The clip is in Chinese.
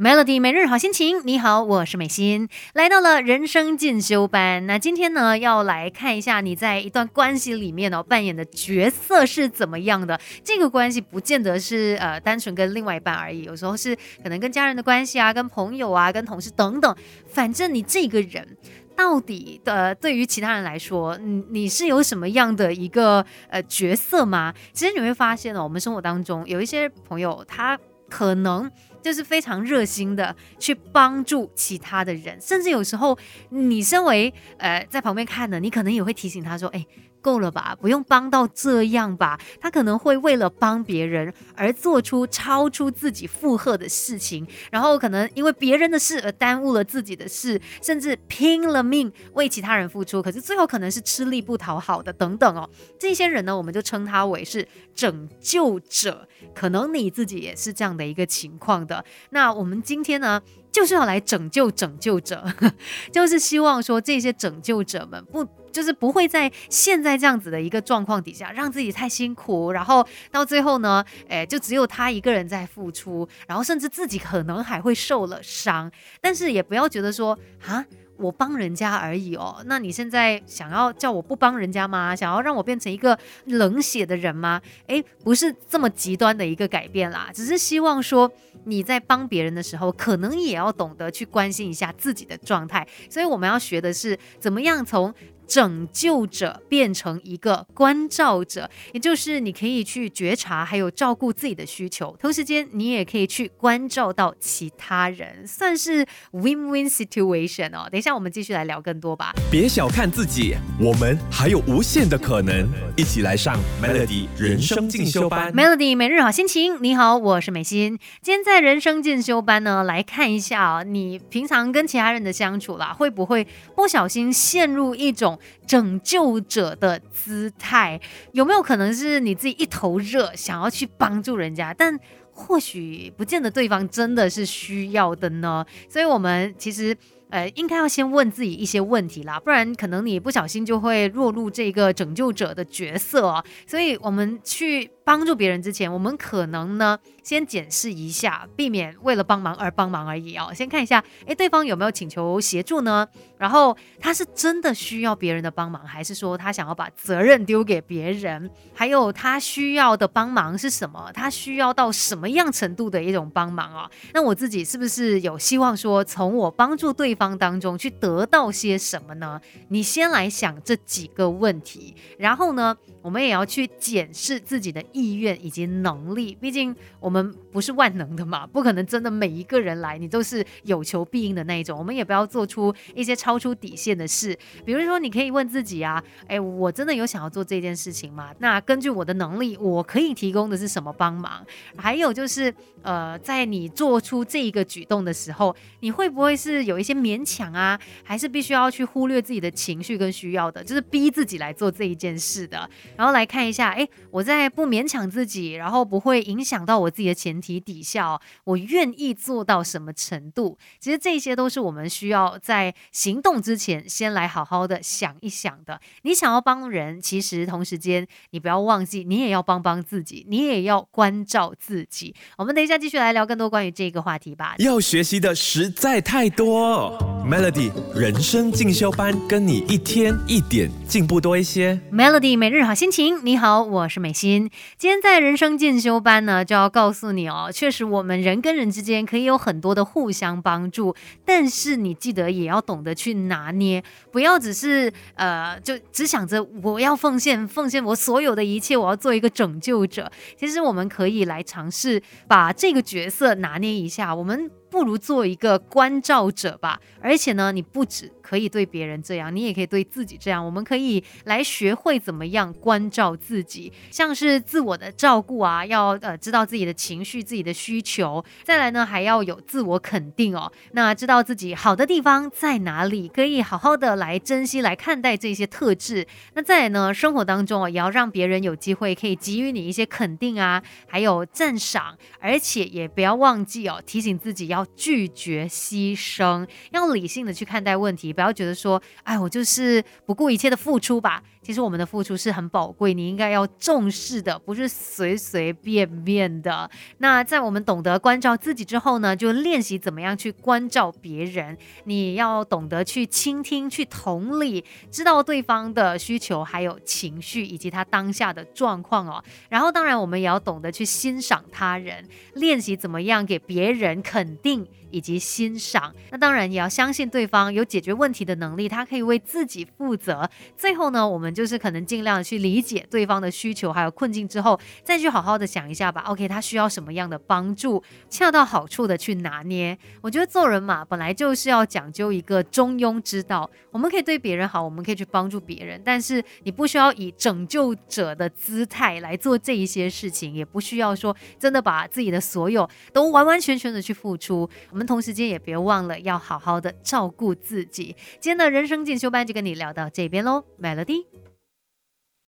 Melody 每日好心情，你好，我是美心，来到了人生进修班。那今天呢，要来看一下你在一段关系里面哦扮演的角色是怎么样的。这个关系不见得是呃单纯跟另外一半而已，有时候是可能跟家人的关系啊，跟朋友啊，跟同事等等。反正你这个人到底的对于其他人来说，你你是有什么样的一个呃角色吗？其实你会发现哦，我们生活当中有一些朋友，他可能。就是非常热心的去帮助其他的人，甚至有时候你身为呃在旁边看的，你可能也会提醒他说：“哎。”够了吧，不用帮到这样吧。他可能会为了帮别人而做出超出自己负荷的事情，然后可能因为别人的事而耽误了自己的事，甚至拼了命为其他人付出，可是最后可能是吃力不讨好的等等哦。这些人呢，我们就称他为是拯救者。可能你自己也是这样的一个情况的。那我们今天呢？就是要来拯救拯救者，就是希望说这些拯救者们不就是不会在现在这样子的一个状况底下让自己太辛苦，然后到最后呢，诶，就只有他一个人在付出，然后甚至自己可能还会受了伤，但是也不要觉得说啊。我帮人家而已哦，那你现在想要叫我不帮人家吗？想要让我变成一个冷血的人吗？诶，不是这么极端的一个改变啦，只是希望说你在帮别人的时候，可能也要懂得去关心一下自己的状态。所以我们要学的是怎么样从。拯救者变成一个关照者，也就是你可以去觉察，还有照顾自己的需求，同时间你也可以去关照到其他人，算是 win-win situation 哦。等一下我们继续来聊更多吧。别小看自己，我们还有无限的可能。一起来上 Melody 人生进修班。Melody 每日好心情，你好，我是美心。今天在人生进修班呢，来看一下啊，你平常跟其他人的相处啦，会不会不小心陷入一种拯救者的姿态有没有可能是你自己一头热，想要去帮助人家，但或许不见得对方真的是需要的呢？所以，我们其实呃，应该要先问自己一些问题啦，不然可能你不小心就会落入这个拯救者的角色哦。所以，我们去。帮助别人之前，我们可能呢先检视一下，避免为了帮忙而帮忙而已哦。先看一下，诶，对方有没有请求协助呢？然后他是真的需要别人的帮忙，还是说他想要把责任丢给别人？还有他需要的帮忙是什么？他需要到什么样程度的一种帮忙啊？那我自己是不是有希望说从我帮助对方当中去得到些什么呢？你先来想这几个问题，然后呢，我们也要去检视自己的。意愿以及能力，毕竟我们不是万能的嘛，不可能真的每一个人来你都是有求必应的那一种。我们也不要做出一些超出底线的事，比如说你可以问自己啊，哎，我真的有想要做这件事情吗？那根据我的能力，我可以提供的是什么帮忙？还有就是，呃，在你做出这一个举动的时候，你会不会是有一些勉强啊？还是必须要去忽略自己的情绪跟需要的，就是逼自己来做这一件事的？然后来看一下，哎，我在不勉。强自己，然后不会影响到我自己的前提底下，我愿意做到什么程度？其实这些都是我们需要在行动之前先来好好的想一想的。你想要帮人，其实同时间你不要忘记，你也要帮帮自己，你也要关照自己。我们等一下继续来聊更多关于这个话题吧。要学习的实在太多 Lord.，Melody 人生进修班，跟你一天一点进步多一些。Melody 每日好心情，你好，我是美心。今天在人生进修班呢，就要告诉你哦，确实我们人跟人之间可以有很多的互相帮助，但是你记得也要懂得去拿捏，不要只是呃，就只想着我要奉献，奉献我所有的一切，我要做一个拯救者。其实我们可以来尝试把这个角色拿捏一下，我们。不如做一个关照者吧，而且呢，你不止可以对别人这样，你也可以对自己这样。我们可以来学会怎么样关照自己，像是自我的照顾啊，要呃知道自己的情绪、自己的需求。再来呢，还要有自我肯定哦，那知道自己好的地方在哪里，可以好好的来珍惜、来看待这些特质。那再来呢，生活当中哦，也要让别人有机会可以给予你一些肯定啊，还有赞赏，而且也不要忘记哦，提醒自己要。拒绝牺牲，要理理性的去看待问题，不要觉得说，哎，我就是不顾一切的付出吧。其实我们的付出是很宝贵，你应该要重视的，不是随随便便的。那在我们懂得关照自己之后呢，就练习怎么样去关照别人。你要懂得去倾听、去同理，知道对方的需求、还有情绪以及他当下的状况哦。然后，当然我们也要懂得去欣赏他人，练习怎么样给别人肯定。以及欣赏，那当然也要相信对方有解决问题的能力，他可以为自己负责。最后呢，我们就是可能尽量去理解对方的需求还有困境之后，再去好好的想一下吧。OK，他需要什么样的帮助，恰到好处的去拿捏。我觉得做人嘛，本来就是要讲究一个中庸之道。我们可以对别人好，我们可以去帮助别人，但是你不需要以拯救者的姿态来做这一些事情，也不需要说真的把自己的所有都完完全全的去付出。我们同时间也别忘了要好好的照顾自己。今天的人生进修班就跟你聊到这边喽，Melody。